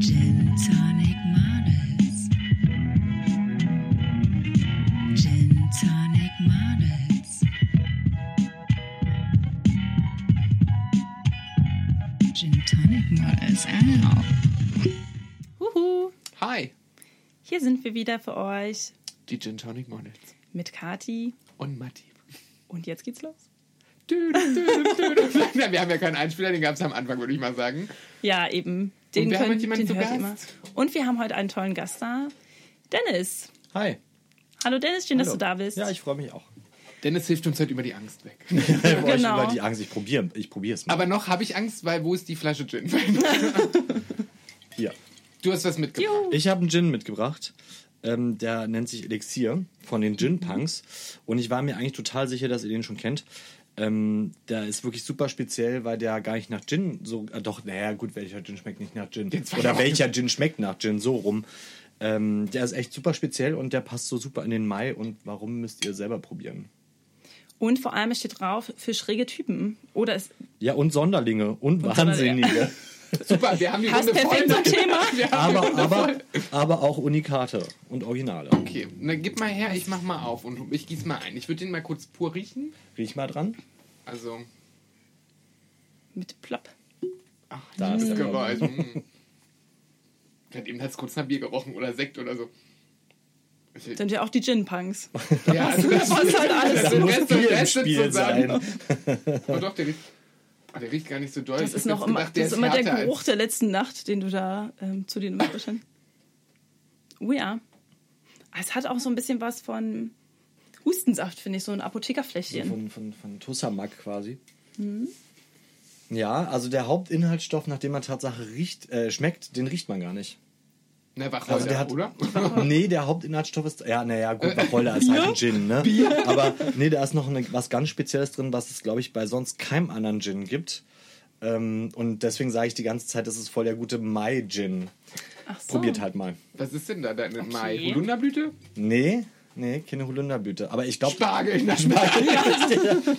Gin Tonic Models. Gin Tonic Models. Gin Tonic Models. Ow. Huhu, Hi, hier sind wir wieder für euch die Gin Tonic Models. mit Kati. Und Matti. Und jetzt geht's los. Wir haben ja keinen Einspieler, den gab es am Anfang, würde ich mal sagen. Ja, eben. Den wir haben könnt- heute jemanden den zu Gast. immer. Und wir haben heute einen tollen Gast da. Dennis. Hi. Hallo Dennis, schön, dass Hallo. du da bist. Ja, ich freue mich auch. Dennis hilft uns heute über die Angst weg. Genau. Genau. über die Angst. Ich probiere ich probiere es mal. Aber noch habe ich Angst, weil wo ist die Flasche Gin? Hier. Du hast was mitgebracht. Juhu. Ich habe einen Gin mitgebracht. Ähm, der nennt sich Elixier von den Gin Punks. Und ich war mir eigentlich total sicher, dass ihr den schon kennt. Ähm, der ist wirklich super speziell, weil der gar nicht nach Gin so. Äh, doch, naja, gut, welcher Gin schmeckt nicht nach Gin? Oder welcher Gin schmeckt nach Gin? So rum. Ähm, der ist echt super speziell und der passt so super in den Mai. Und warum müsst ihr selber probieren? Und vor allem steht drauf für schräge Typen. Oder es Ja, und Sonderlinge und Sonderlinge. Wahnsinnige. Super, wir haben die passt Runde voll. zum Thema. Aber, Runde aber, voll. aber auch Unikate und Originale. Okay, na gib mal her, ich mach mal auf und ich gieß mal ein. Ich würde den mal kurz pur riechen. Riech mal dran. Also, Mit Plopp. ach, Da das ist der Geräusch. mm. Gerade eben hat es kurz nach Bier gerochen oder Sekt oder so. Sind ja auch die Gin-Punks. Ja, also das, passt halt alles. Das Da muss Rest, Bier im Rest Spiel zusammen. sein. Oh doch, der riecht, der riecht gar nicht so doll. Das ist noch immer, gedacht, das ist immer der Geruch der letzten Nacht, den du da ähm, zu dir nimmst. Oh ja. Es hat auch so ein bisschen was von Hustensaft, finde ich, so ein Apothekerfläschchen. Von, von, von Tussamak quasi. Mhm. Ja, also der Hauptinhaltsstoff, nach dem man Tatsache riecht, äh, schmeckt, den riecht man gar nicht. Na, Wacholder, Also der hat, oder? nee, der Hauptinhaltsstoff ist, ja, naja, gut, Wacholder ist halt ein Gin, ne? Aber nee, da ist noch eine, was ganz Spezielles drin, was es, glaube ich, bei sonst keinem anderen Gin gibt. Ähm, und deswegen sage ich die ganze Zeit, das ist voll der gute Mai-Gin. So. Probiert halt mal. Was ist denn da? Deine Mai? Okay. Holunderblüte? Nee, nee, keine Holunderblüte. Aber ich glaube, Spargel. Na, Spargel.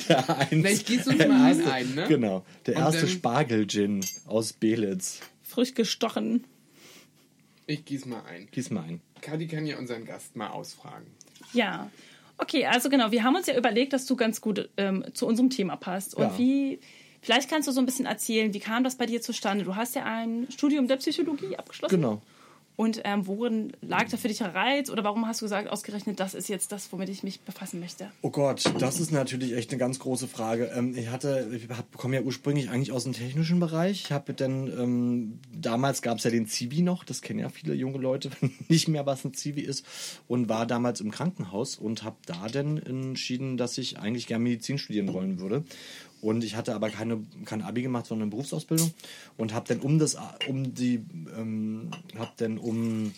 der eins, Na, ich gieße uns mal einen ein, ne? Genau, der Und erste Spargel-Gin aus Belitz. Frisch gestochen. Ich gieße mal ein. Gieß mal ein. Kadi kann ja unseren Gast mal ausfragen. Ja. Okay, also genau, wir haben uns ja überlegt, dass du ganz gut ähm, zu unserem Thema passt. Und Ja. wie, vielleicht kannst du so ein bisschen erzählen, wie kam das bei dir zustande? Du hast ja ein Studium der Psychologie abgeschlossen. Genau. Und ähm, worin lag da für dich der Reiz? Oder warum hast du gesagt, ausgerechnet, das ist jetzt das, womit ich mich befassen möchte? Oh Gott, das ist natürlich echt eine ganz große Frage. Ähm, ich hatte, ich komme ja ursprünglich eigentlich aus dem technischen Bereich. Ich habe dann, ähm, damals gab es ja den Zivi noch, das kennen ja viele junge Leute, nicht mehr, was ein Zivi ist. Und war damals im Krankenhaus und habe da dann entschieden, dass ich eigentlich gerne Medizin studieren wollen würde. Und ich hatte aber keine, kein Abi gemacht, sondern eine Berufsausbildung. Und habe dann um das, um die, ähm, habe dann um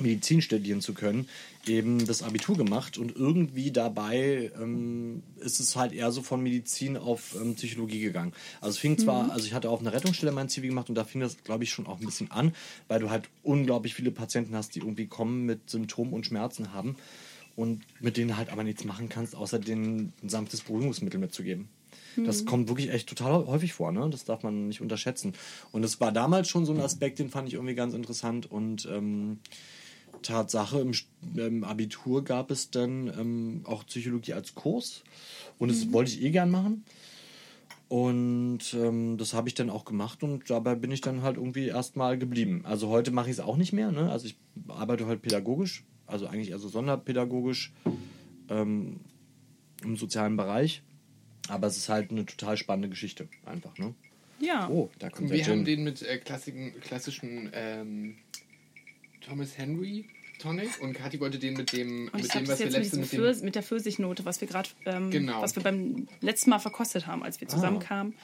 Medizin studieren zu können, eben das Abitur gemacht und irgendwie dabei ähm, ist es halt eher so von Medizin auf ähm, Psychologie gegangen. Also es fing zwar, also ich hatte auf einer Rettungsstelle mein Zivi gemacht und da fing das, glaube ich, schon auch ein bisschen an, weil du halt unglaublich viele Patienten hast, die irgendwie kommen mit Symptomen und Schmerzen haben und mit denen halt aber nichts machen kannst, außer denen ein sanftes Beruhigungsmittel mitzugeben. Das kommt wirklich echt total häufig vor, ne? Das darf man nicht unterschätzen. Und es war damals schon so ein Aspekt, den fand ich irgendwie ganz interessant. Und ähm, Tatsache, im, im Abitur gab es dann ähm, auch Psychologie als Kurs. Und das wollte ich eh gern machen. Und ähm, das habe ich dann auch gemacht und dabei bin ich dann halt irgendwie erstmal geblieben. Also heute mache ich es auch nicht mehr. Ne? Also ich arbeite halt pädagogisch, also eigentlich eher so sonderpädagogisch ähm, im sozialen Bereich. Aber es ist halt eine total spannende Geschichte, einfach. Ne? Ja. Oh, da kommt der Wir haben Gin. den mit äh, klassischen, klassischen ähm, Thomas Henry Tonic und Kathi wollte den mit dem, Und ich mit dem das was wir jetzt mit, mit der Pfirsichnote, was wir gerade, ähm, Genau. was wir beim letzten Mal verkostet haben, als wir zusammenkamen.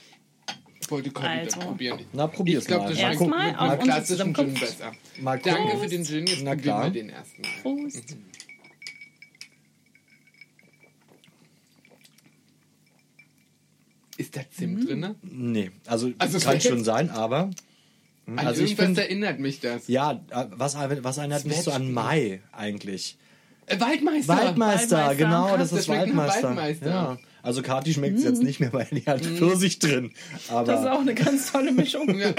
wollte Kathi Also. dann probieren. Na, probier's ich glaube, mal. das Mal mit Erstmal auf klassischen Gin besser. Mal. Danke für den Gin, jetzt Na probieren klar. wir den ersten Mal. Prost. Ist da Zimt drin? Nee, also, Also kann schon sein, aber. An Also ich irgendwas finde, erinnert mich das. ja, äh, was, was erinnert mich so an. Mai eigentlich? Äh, Waldmeister! Waldmeister, Waldmeister. genau, Krass, das ist Waldmeister. Waldmeister. Ja. Also Kati schmeckt es jetzt nicht mehr, weil die hat Pfirsich drin. Aber Das ist auch eine ganz tolle Mischung. Ja.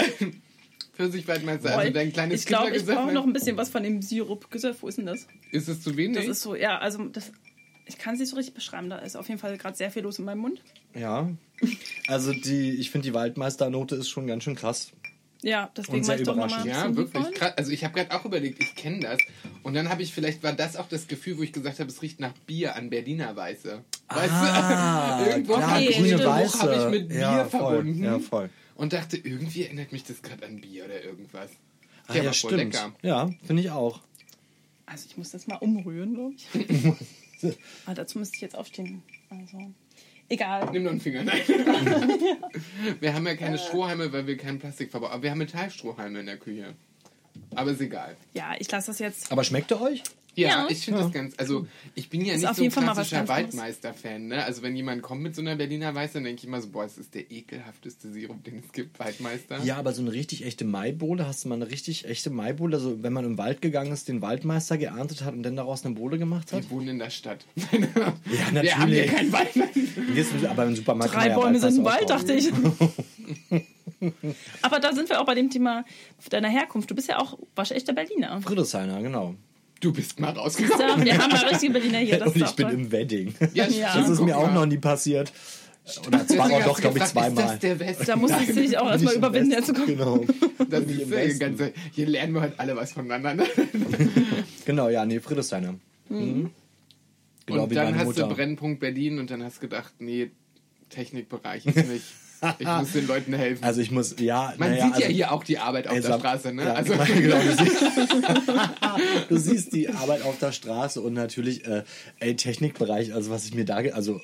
Pfirsichwaldmeister, also dein kleines ich glaube, ich brauche ne? noch ein bisschen was von dem Sirup-Gesöff. Wo ist denn das? Ist es zu wenig? Das ist so, ja, also das, ich kann es nicht so richtig beschreiben. Da ist auf jeden Fall gerade sehr viel los in meinem Mund. Ja. Also die, ich finde die Waldmeisternote ist schon ganz schön krass. Ja, deswegen Und sehr war ich doch nochmal ein Ja, wirklich krass. Also ich habe gerade auch überlegt, ich kenne das. Und dann habe ich, vielleicht war das auch das Gefühl, wo ich gesagt habe, es riecht nach Bier an Berliner Weiße. Weißt Ah, du? Irgendwo klar, grüne Weiße. habe ich mit Bier Ja, voll. verbunden. Ja, voll. Und dachte, irgendwie erinnert mich das gerade an Bier oder irgendwas. Ah, Der ja, war voll stimmt. lecker. Ja, finde ich auch. Also ich muss das mal umrühren, glaube ich. Aber dazu müsste ich jetzt aufstehen. Also, egal. Nimm noch einen Finger. Nein. Wir haben ja keine Strohhalme, weil wir keinen Plastik verbauen. Aber wir haben Metallstrohhalme in der Küche. Aber ist egal. Ja, ich lasse das jetzt. Aber schmeckt er euch? Ja, Ja. ich finde das ganz. Also, ich bin ja Ist nicht so ein klassischer. Waldmeister-Fan. Ne? Also, wenn jemand kommt mit so einer Berliner Weiße, dann denke ich immer so: Boah, es ist der ekelhafteste Sirup, den es gibt, Waldmeister. Ja, aber so eine richtig echte Maibohle, hast du mal eine richtig echte Maibohle, also wenn man im Wald gegangen ist, den Waldmeister geerntet hat und dann daraus eine Bohle gemacht hat? Wir wohnen in der Stadt. Ja, Wir haben hier natürlich. keinen Waldmeister. Jetzt, aber im Supermarkt Drei kann man Bäume ja sind im Wald, dachte ich. Aber da sind wir auch bei dem Thema deiner Herkunft. Du bist ja auch waschechter Berliner. Friedrichshainer, genau. Du bist mal rausgekommen. Ja, wir haben mal richtige Berliner hier. Das und ich bin toll. im Wedding. Ja, Ja. Das ist mir auch noch nie passiert. Oder zwar auch doch, glaube ich, zweimal. das? Da musstest du dich auch erstmal überwinden, herzukommen. Genau. Das ist Westen. ganze, hier lernen wir halt alle was voneinander. Ne? Genau, ja, nee, Friedrichshainer. Mhm. Genau und wie dann hast Mutter. du Brennpunkt Berlin und dann hast du gedacht, nee, Technikbereich ist nicht. Ich muss den Leuten helfen. Also ich muss, ja, Man naja, sieht also, ja hier auch die Arbeit auf ey, der sag- Straße, ne? Ja, also, genau, du, siehst, du siehst die Arbeit auf der Straße und natürlich, äh, ey, Technikbereich, also was ich mir da, also,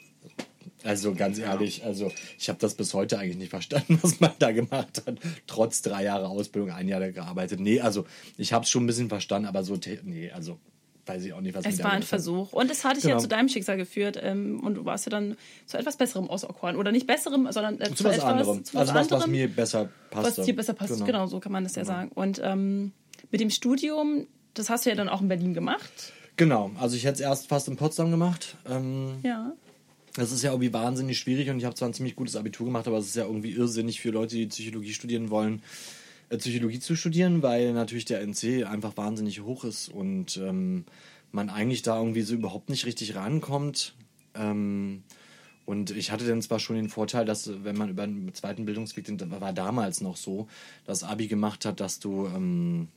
also ganz ehrlich, also ich habe das bis heute eigentlich nicht verstanden, was man da gemacht hat, trotz drei Jahre Ausbildung, ein Jahr da gearbeitet. Nee, also ich habe es schon ein bisschen verstanden, aber so, nee, also weiß ich auch nicht, was Es war ein. Versuch. Und es hat dich ja Genau. zu deinem Schicksal geführt. Ähm, und du warst ja dann zu etwas Besserem auserkoren. Oder nicht Besserem, sondern äh, Zu was etwas, anderem. zu Also was, was anderem, mir besser passt. was dir besser passt. Genau. so kann man das ja sagen. Und ähm, mit dem Studium, das hast du ja dann auch in Berlin gemacht. Genau, also ich hätte es erst fast in Potsdam gemacht. Ähm, Ja. Das ist ja irgendwie wahnsinnig schwierig und ich habe zwar ein ziemlich gutes Abitur gemacht, aber es ist ja irgendwie irrsinnig für Leute, die Psychologie studieren wollen, Psychologie zu studieren, weil natürlich der NC einfach wahnsinnig hoch ist und ähm, man eigentlich da irgendwie so überhaupt nicht richtig rankommt. Ähm, und ich hatte dann zwar schon den Vorteil, dass äh, wenn man über einen zweiten Bildungsweg, den das war damals noch so, das Abi gemacht hat, dass du ähm,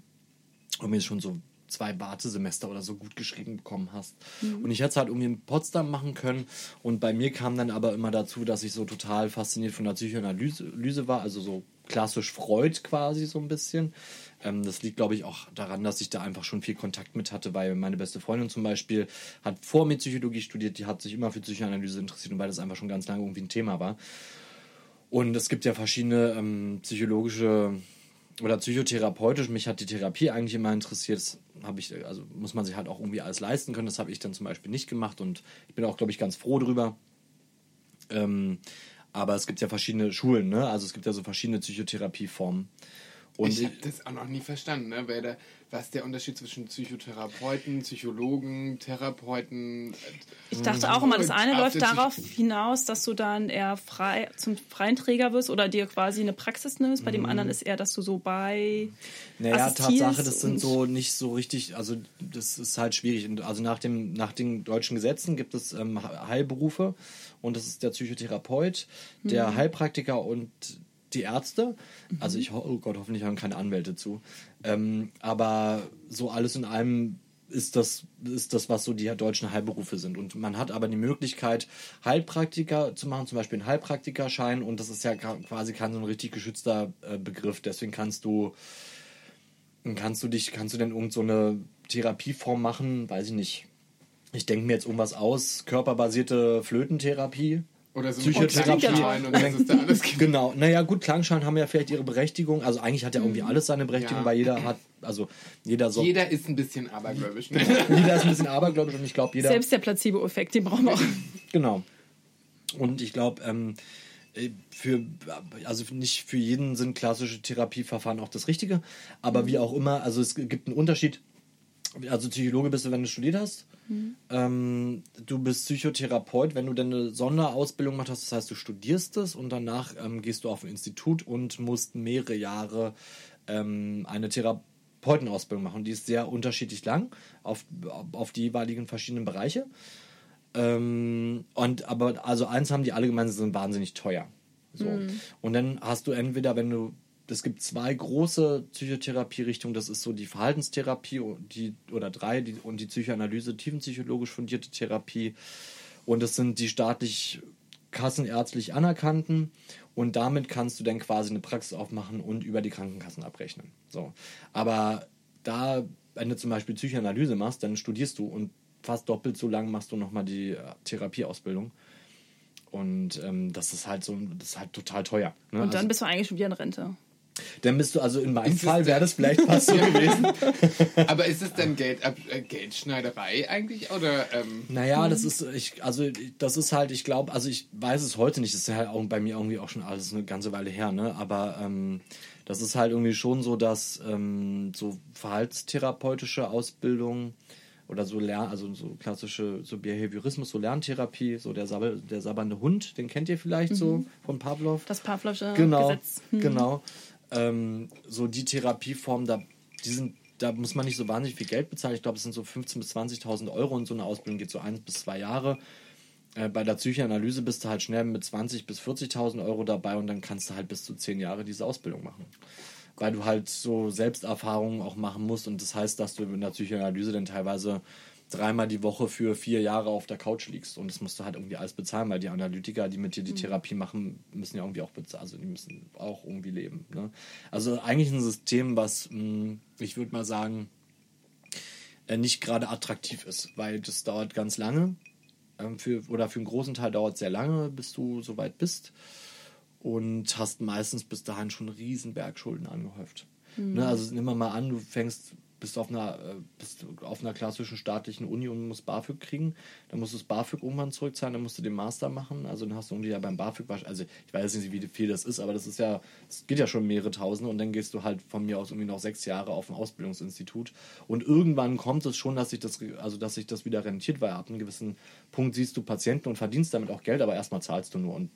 irgendwie schon so zwei Wartesemester oder so gut geschrieben bekommen hast. Und ich hätte es halt irgendwie in Potsdam machen können. Und bei mir kam dann aber immer dazu, dass ich so total fasziniert von der Psychoanalyse Lyse war, also so klassisch Freud quasi so ein bisschen. Ähm, das liegt, glaube ich, auch daran, dass ich da einfach schon viel Kontakt mit hatte, weil meine beste Freundin zum Beispiel hat vor mir Psychologie studiert, die hat sich immer für Psychoanalyse interessiert und weil das einfach schon ganz lange irgendwie ein Thema war. Und es gibt ja verschiedene ähm, psychologische oder psychotherapeutisch. Mich hat die Therapie eigentlich immer interessiert. Das habe ich, also muss man sich halt auch irgendwie alles leisten können. Das habe ich dann zum Beispiel nicht gemacht und ich bin auch, glaube ich, ganz froh drüber. Ähm, aber es gibt ja verschiedene Schulen, ne? Also es gibt ja so verschiedene Psychotherapieformen. Und ich habe das auch noch nie verstanden, ne? Da, was ist der Unterschied zwischen Psychotherapeuten, Psychologen, Therapeuten? Ich dachte auch immer, das eine läuft der darauf hinaus, dass du dann eher frei zum freien Träger wirst oder dir quasi eine Praxis nimmst. Bei dem anderen ist eher, dass du so bei Naja, Tatsache, das sind so nicht so richtig, also das ist halt schwierig. Also nach, dem, nach den deutschen Gesetzen gibt es ähm, Heilberufe und das ist der Psychotherapeut, der Mhm. Heilpraktiker und die Ärzte. Also ich, oh Gott, hoffentlich hören keine Anwälte zu. Ähm, aber so alles in allem ist das, ist das, was so die deutschen Heilberufe sind. Und man hat aber die Möglichkeit, Heilpraktiker zu machen, zum Beispiel einen Heilpraktikerschein. Und das ist ja quasi kein so ein richtig geschützter äh, Begriff. Deswegen kannst du kannst du dich, kannst du denn irgend so eine Therapieform machen? Weiß ich nicht. Ich denke mir jetzt irgendwas aus, körperbasierte Flötentherapie. Oder so Psychotherapie. Und was es da alles gibt. Genau, naja gut, Klangschein haben ja vielleicht ihre Berechtigung. Also eigentlich hat ja irgendwie alles seine Berechtigung, Ja. weil jeder hat, also jeder so, jeder, Jeder ist ein bisschen abergläubisch. Ne? ist ein bisschen abergläubisch und ich glaube jeder, selbst der Placebo-Effekt, den brauchen wir auch. genau. Und ich glaube, ähm, äh, für, also nicht für jeden sind klassische Therapieverfahren auch das Richtige, aber wie auch immer, also es gibt einen Unterschied. Also Psychologe bist du, wenn du studiert hast. Ähm, du bist Psychotherapeut, wenn du dann eine Sonderausbildung gemacht hast, das heißt, du studierst es und danach ähm, gehst du auf ein Institut und musst mehrere Jahre ähm, eine Therapeutenausbildung machen. Die ist sehr unterschiedlich lang auf, auf die jeweiligen verschiedenen Bereiche. Ähm, und aber also eins haben die alle gemeinsam, sie sind wahnsinnig teuer. So. Und dann hast du entweder, wenn du, es gibt zwei große Psychotherapie-Richtungen, das ist so die Verhaltenstherapie und die, oder drei, die, und die Psychoanalyse, tiefenpsychologisch fundierte Therapie. Und das sind die staatlich kassenärztlich anerkannten. Und damit kannst du dann quasi eine Praxis aufmachen und über die Krankenkassen abrechnen. So. Aber da, wenn du zum Beispiel Psychoanalyse machst, dann studierst du und fast doppelt so lang machst du nochmal die äh, Therapieausbildung. Und ähm, das ist halt so, das ist halt total teuer. Ne? Und dann also, bist du eigentlich schon wieder in Rente. Dann bist du, also in meinem Ist Fall wäre das vielleicht fast so gewesen. Aber ist es dann Geld, äh, Geldschneiderei eigentlich? Oder ähm, Naja, das ist, ich, also das ist halt, ich glaube, also ich weiß es heute nicht, das ist ja auch bei mir irgendwie auch schon alles eine ganze Weile her, ne? Aber ähm, das ist halt irgendwie schon so, dass ähm, so verhaltstherapeutische Ausbildung oder so Lern, also so klassische so Behaviorismus, so Lerntherapie, so der, Sabbel, der sabbernde Hund, den kennt ihr vielleicht so von Pavlov. Das Pavlovsche genau, Gesetz. Hm. Genau. Ähm, so die Therapieformen, da, die sind, da muss man nicht so wahnsinnig viel Geld bezahlen. Ich glaube, es sind so 15.000 bis 20.000 Euro und so eine Ausbildung geht so eins bis zwei Jahre. Äh, bei der Psychoanalyse bist du halt schnell mit 20.000 bis 40.000 Euro dabei und dann kannst du halt bis zu zehn Jahre diese Ausbildung machen. Weil du halt so Selbsterfahrungen auch machen musst und das heißt, dass du in der Psychoanalyse dann teilweise dreimal die Woche für vier Jahre auf der Couch liegst und das musst du halt irgendwie alles bezahlen, weil die Analytiker, die mit dir die Therapie machen, müssen ja irgendwie auch bezahlen, also die müssen auch irgendwie leben. Ne? Also eigentlich ein System, was mh, ich würde mal sagen, äh, nicht gerade attraktiv ist, weil das dauert ganz lange ähm, für, oder für einen großen Teil dauert es sehr lange, bis du so weit bist und hast meistens bis dahin schon einen riesen Bergschulden angehäuft. Ne, also nimm mal an, du fängst, bist auf einer, äh, bist auf einer klassischen staatlichen Uni und musst BAföG kriegen, dann musst du das BAföG irgendwann zurückzahlen, dann musst du den Master machen, also dann hast du irgendwie ja beim BAföG, also ich weiß nicht, wie viel das ist, aber das ist ja, das geht ja schon mehrere Tausende und dann gehst du halt von mir aus irgendwie noch sechs Jahre auf ein Ausbildungsinstitut. Und irgendwann kommt es schon, dass sich das, also dass sich das wieder rentiert, weil ab einem gewissen Punkt siehst du Patienten und verdienst damit auch Geld, aber erstmal zahlst du nur. Und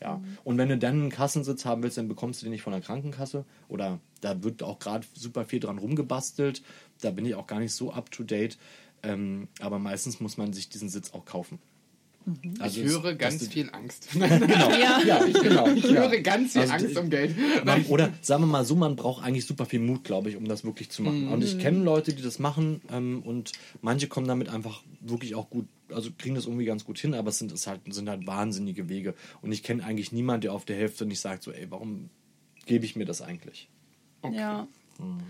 ja. Und wenn du dann einen Kassensitz haben willst, dann bekommst du den nicht von der Krankenkasse. Oder da wird auch gerade super viel dran rumgebastelt. Da bin ich auch gar nicht so up to date. Ähm, aber meistens muss man sich diesen Sitz auch kaufen. Also ich höre dass ganz viel Angst. Genau. Ja. Ja, genau. Ich ja. höre ganz viel Also, Angst um Geld. Man, oder sagen wir mal so, man braucht eigentlich super viel Mut, glaube ich, um das wirklich zu machen. Und ich kenne Leute, die das machen ähm, und manche kommen damit einfach wirklich auch gut, also kriegen das irgendwie ganz gut hin, aber es sind, es halt, sind halt wahnsinnige Wege. Und ich kenne eigentlich niemanden, der auf der Hälfte nicht sagt, so, ey, warum gebe ich mir das eigentlich? Ja. Mhm.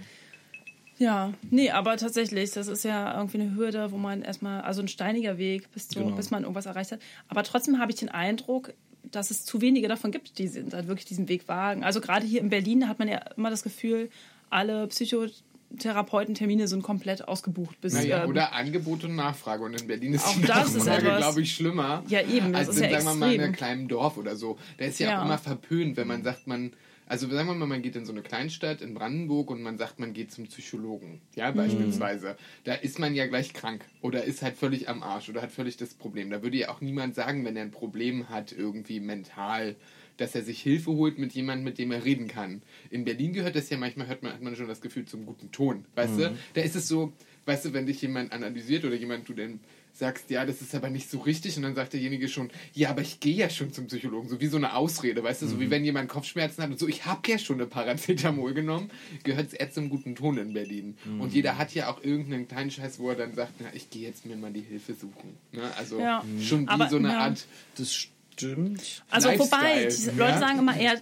Ja, nee, aber tatsächlich, das ist ja irgendwie eine Hürde, wo man erstmal, also ein steiniger Weg, bis, zu, Genau. bis man irgendwas erreicht hat. Aber trotzdem habe ich den Eindruck, dass es zu wenige davon gibt, die sind, dann wirklich diesen Weg wagen. Also gerade hier in Berlin hat man ja immer das Gefühl, alle Psychotherapeutentermine sind komplett ausgebucht. Bis, Naja, ähm, oder Angebot und Nachfrage. Und in Berlin ist Auch die Nachfrage, glaube ich, schlimmer. Ja, eben, das als ist in, ja sagen wir mal, in extrem. einem kleinen Dorf oder so. Da ist ja, Ja. auch immer verpönt, wenn man sagt, man. Also sagen wir mal, man geht in so eine Kleinstadt in Brandenburg und man sagt, man geht zum Psychologen. Mhm. Ja, beispielsweise. Da ist man ja gleich krank oder ist halt völlig am Arsch oder hat völlig das Problem. Da würde ja auch niemand sagen, wenn er ein Problem hat, irgendwie mental, dass er sich Hilfe holt mit jemandem, mit dem er reden kann. In Berlin gehört das ja manchmal, hört man, hat man schon das Gefühl zum guten Ton. Weißt du? Da ist es so, weißt du, wenn dich jemand analysiert oder jemand, du denn sagst, ja, das ist aber nicht so richtig und dann sagt derjenige schon, ja, aber ich gehe ja schon zum Psychologen, so wie so eine Ausrede, weißt du, so wie wenn jemand Kopfschmerzen hat und so, ich habe ja schon eine Paracetamol genommen, gehört es eher zum guten Ton in Berlin. Und jeder hat ja auch irgendeinen kleinen Scheiß, wo er dann sagt, na, ich gehe jetzt mir mal die Hilfe suchen. Ne? Also Ja. schon wie Aber, so eine ja. Art Das stimmt. Also wobei, Lifestyle, die Leute ja. sagen immer eher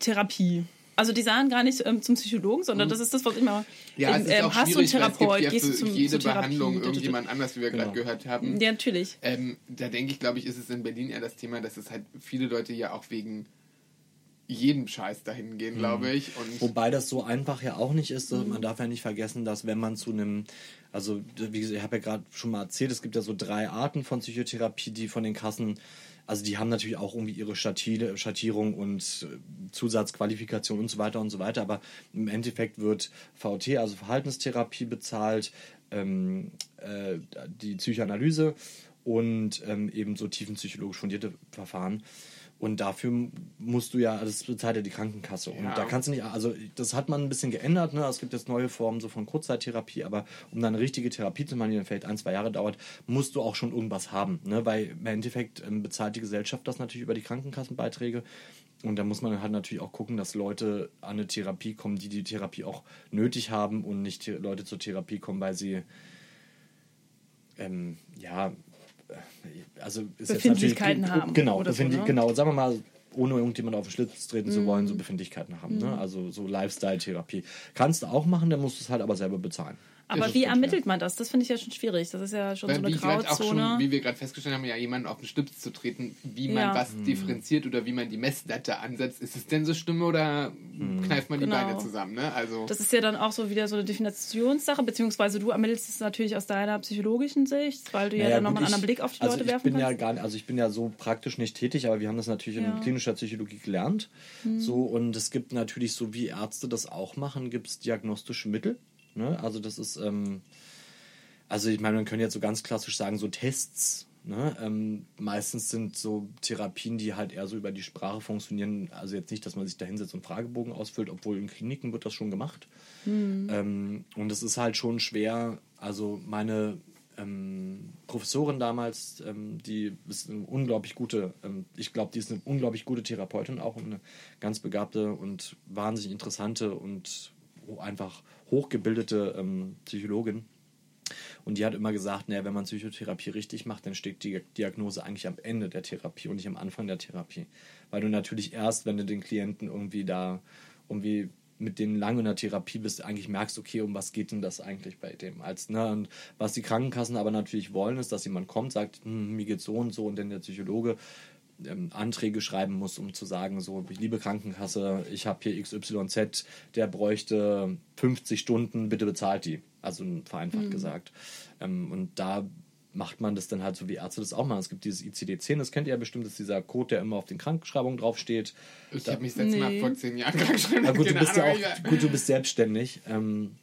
Therapie. Also die sagen gar nicht ähm, zum Psychologen, sondern das ist das, was ich immer. Ja, es ist ähm, auch hast du einen schwierig, weil es Therapeut, gibt ja gehst du für zum, jede Therapie. Behandlung irgendjemand anders, wie wir gerade Genau. gehört haben. Ja, natürlich. Ähm, da denke ich, glaube ich, ist es in Berlin eher das Thema, dass es halt viele Leute ja auch wegen jedem Scheiß dahin gehen, glaube ich. Und Wobei das so einfach ja auch nicht ist. Man darf ja nicht vergessen, dass wenn man zu einem, also wie gesagt, ich habe ja gerade schon mal erzählt, es gibt ja so drei Arten von Psychotherapie, die von den Kassen, also die haben natürlich auch irgendwie ihre Schattierung und äh, Zusatzqualifikation und so weiter und so weiter. Aber im Endeffekt wird VT, also Verhaltenstherapie bezahlt, ähm, äh, die Psychoanalyse und ähm, eben so tiefenpsychologisch fundierte Verfahren. Und dafür musst du ja, das bezahlt ja die Krankenkasse. Und Ja. da kannst du nicht, also das hat man ein bisschen geändert, ne? Es gibt jetzt neue Formen so von Kurzzeittherapie, aber um dann eine richtige Therapie zu machen, die dann vielleicht ein, zwei Jahre dauert, musst du auch schon irgendwas haben. Ne? Weil im Endeffekt ähm, bezahlt die Gesellschaft das natürlich über die Krankenkassenbeiträge. Und da muss man halt natürlich auch gucken, dass Leute an eine Therapie kommen, die die Therapie auch nötig haben und nicht Leute zur Therapie kommen, weil sie ähm, ja, also ist jetzt Befindlichkeiten natürlich- haben Genau, oder so, ne? genau, sagen wir mal, ohne irgendjemand auf den Schlitz treten zu wollen, Mhm. so Befindlichkeiten haben. Ne? Also so Lifestyle-Therapie. Kannst du auch machen, dann musst du es halt aber selber bezahlen. Aber wie ermittelt man das? Das finde ich ja schon schwierig. Das ist ja schon Weil so eine wie, Grauzone. schon, wie wir gerade festgestellt haben, ja jemanden auf den Schlips zu treten, wie man Ja. was differenziert oder wie man die Messlatte ansetzt. Ist es denn so Stimme oder kneift man die Genau. Beine zusammen? Ne? Also Das ist ja dann auch so wieder so eine Definitionssache, beziehungsweise du ermittelst es natürlich aus deiner psychologischen Sicht, weil du ja Naja, dann gut, nochmal einen anderen Blick auf die also Leute ich werfen bin kannst. ja gar nicht, also ich bin ja so praktisch nicht tätig, aber wir haben das natürlich Ja. In klinischer Psychologie gelernt. So und es gibt natürlich so wie Ärzte das auch machen, gibt es diagnostische Mittel. Ne? Also das ist, ähm, also ich meine, man könnte jetzt so ganz klassisch sagen so Tests. Ne? Ähm, meistens sind so Therapien, die halt eher so über die Sprache funktionieren. Also jetzt nicht, dass man sich da hinsetzt und Fragebogen ausfüllt, obwohl in Kliniken wird das schon gemacht. Ähm, und es ist halt schon schwer. Also meine ähm, Professorin damals, ähm, die ist eine unglaublich gute, ähm, ich glaube, die ist eine unglaublich gute Therapeutin auch und eine ganz begabte und wahnsinnig interessante und einfach hochgebildete ähm, Psychologin. Und die hat immer gesagt, naja, wenn man Psychotherapie richtig macht, dann steht die Diagnose eigentlich am Ende der Therapie und nicht am Anfang der Therapie. Weil du natürlich erst, wenn du den Klienten irgendwie da irgendwie mit denen lange in der Therapie bist, eigentlich merkst, okay, um was geht denn das eigentlich bei dem? Als, ne? Und was die Krankenkassen aber natürlich wollen, ist, dass jemand kommt, sagt, hm, mir geht's so und so und dann der Psychologe ähm, Anträge schreiben muss, um zu sagen, so, liebe Krankenkasse, ich habe hier XYZ, der bräuchte 50 Stunden, bitte bezahlt die. Also vereinfacht gesagt. Ähm, und da macht man das dann halt so, wie Ärzte das auch machen. Es gibt dieses ICD-10, das kennt ihr ja bestimmt, das ist dieser Code, der immer auf den Krankbeschreibungen draufsteht. ich habe mich letztes Mal Nee. vor zehn Jahren krank geschrieben. Na gut, du bist ja auch, gut, du bist selbstständig. Ähm,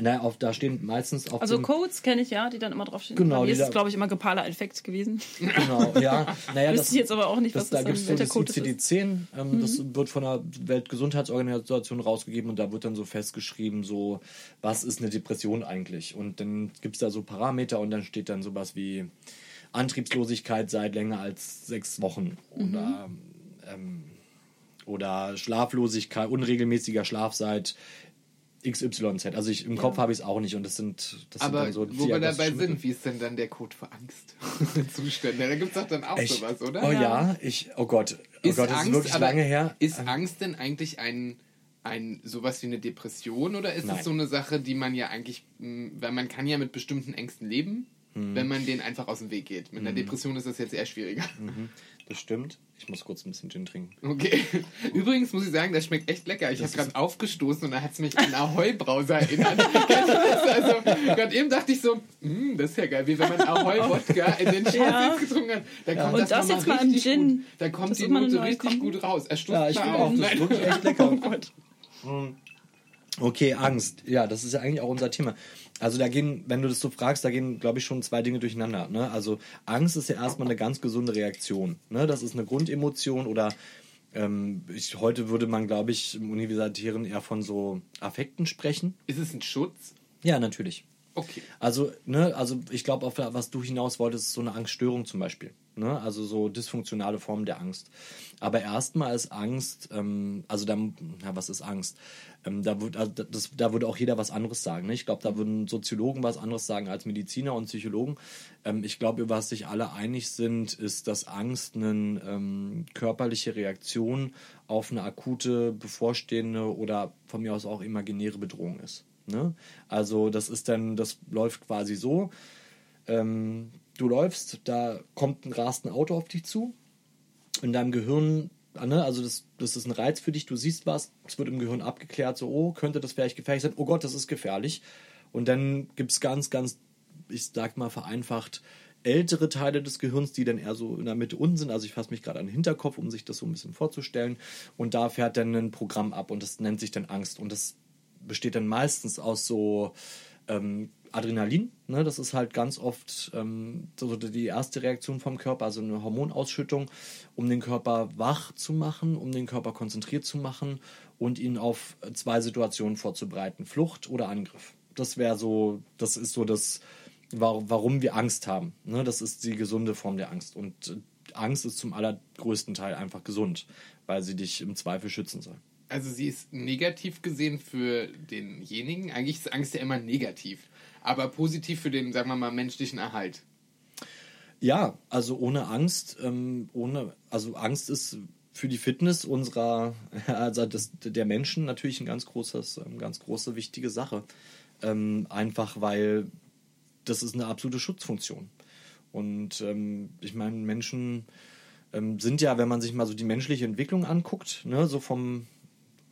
naja, auf, da stehen meistens auf Also Codes kenne ich ja, die dann immer draufstehen. Genau, Bei mir ist da- es, glaube ich, immer gepaler Infekt gewesen. Genau, ja. Naja, Wüsste ich jetzt aber auch nicht, was da das gibt dann, es das Code das ist. ICD-10, ähm, das wird von der Weltgesundheitsorganisation rausgegeben und da wird dann so festgeschrieben, so, was ist eine Depression eigentlich? Und dann gibt es da so Parameter und dann steht dann sowas wie Antriebslosigkeit seit länger als sechs Wochen oder, ähm, oder Schlaflosigkeit, unregelmäßiger Schlaf seit XYZ. Also ich, im Kopf habe ich es auch nicht und das sind, das Aber sind dann so wo wir dabei sind, wie ist denn dann der Code für Angstzustände? Da gibt es doch dann auch Ich, sowas, oder? Oh ja, ich, oh Gott, oh ist Gott, das Angst, ist wirklich aber lange her. Ist Angst denn eigentlich ein, ein sowas wie eine Depression oder ist Nein. es so eine Sache, die man ja eigentlich, mh, weil man kann ja mit bestimmten Ängsten leben, Hm. wenn man denen einfach aus dem Weg geht. Mit einer Depression ist das jetzt eher schwieriger. Das stimmt. Ich muss kurz ein bisschen Gin trinken. Okay. Übrigens muss ich sagen, das schmeckt echt lecker. Ich habe gerade aufgestoßen und da hat es mich an Ahoi-Brause erinnert. also, gerade eben dachte ich so, "Hm, das ist ja geil, wie wenn man Ahoi-Wodka in den Ja. Scheiß getrunken hat. Da kommt Und das, das jetzt mal im richtig Gin. Gut. Da kommt Das die Note richtig Kombi. gut raus. Er stoßt Ja, ich mal finde auf. auch, das wirklich echt lecker. Oh Gott. Okay, Angst. Ja, das ist ja eigentlich auch unser Thema. Also da gehen, wenn du das so fragst, da gehen, glaube ich, schon zwei Dinge durcheinander. Ne? Also Angst ist ja erstmal eine ganz gesunde Reaktion. Ne? Das ist eine Grundemotion oder ähm, ich, heute würde man, glaube ich, im Universitären eher von so Affekten sprechen. Ist es ein Schutz? Ja, natürlich. Okay. Also, ne, also ich glaube, auf was du hinaus wolltest, ist so eine Angststörung zum Beispiel. Ne? Also so dysfunktionale Formen der Angst. Aber erstmal ist Angst, ähm, also da, ja, was ist Angst? Ähm, da, wird, also das, da würde auch jeder was anderes sagen. Ne? Ich glaube, da würden Soziologen was anderes sagen als Mediziner und Psychologen. Ähm, ich glaube, über was sich alle einig sind, ist, dass Angst eine ähm, körperliche Reaktion auf eine akute, bevorstehende oder von mir aus auch imaginäre Bedrohung ist. Ne? Also das ist dann, das läuft quasi so. Du läufst, da kommt ein rast ein Auto auf dich zu. In deinem Gehirn, ne, also das, das ist ein Reiz für dich, du siehst was, es wird im Gehirn abgeklärt, so, oh, könnte das vielleicht gefährlich sein? Oh Gott, das ist gefährlich. Und dann gibt es ganz, ganz, ich sag mal vereinfacht, ältere Teile des Gehirns, die dann eher so in der Mitte unten sind. Also ich fasse mich gerade an den Hinterkopf, um sich das so ein bisschen vorzustellen. Und da fährt dann ein Programm ab und das nennt sich dann Angst. Und das besteht dann meistens aus so ähm, Adrenalin, ne, das ist halt ganz oft ähm, so die erste Reaktion vom Körper, also eine Hormonausschüttung, um den Körper wach zu machen, um den Körper konzentriert zu machen und ihn auf zwei Situationen vorzubereiten: Flucht oder Angriff. Das wäre so, das ist so das, warum wir Angst haben. Ne? Das ist die gesunde Form der Angst. Und äh, Angst ist zum allergrößten Teil einfach gesund, weil sie dich im Zweifel schützen soll. Also sie ist negativ gesehen für denjenigen. Eigentlich ist Angst ja immer negativ, aber positiv für den, sagen wir mal, menschlichen Erhalt. Ja, also ohne Angst, ähm, ohne, also Angst ist für die Fitness unserer, also des, der Menschen natürlich ein ganz großes, eine ähm, ganz große wichtige Sache. Ähm, einfach weil das ist eine absolute Schutzfunktion. Und ähm, ich meine, Menschen ähm, sind ja, wenn man sich mal so die menschliche Entwicklung anguckt, ne, so vom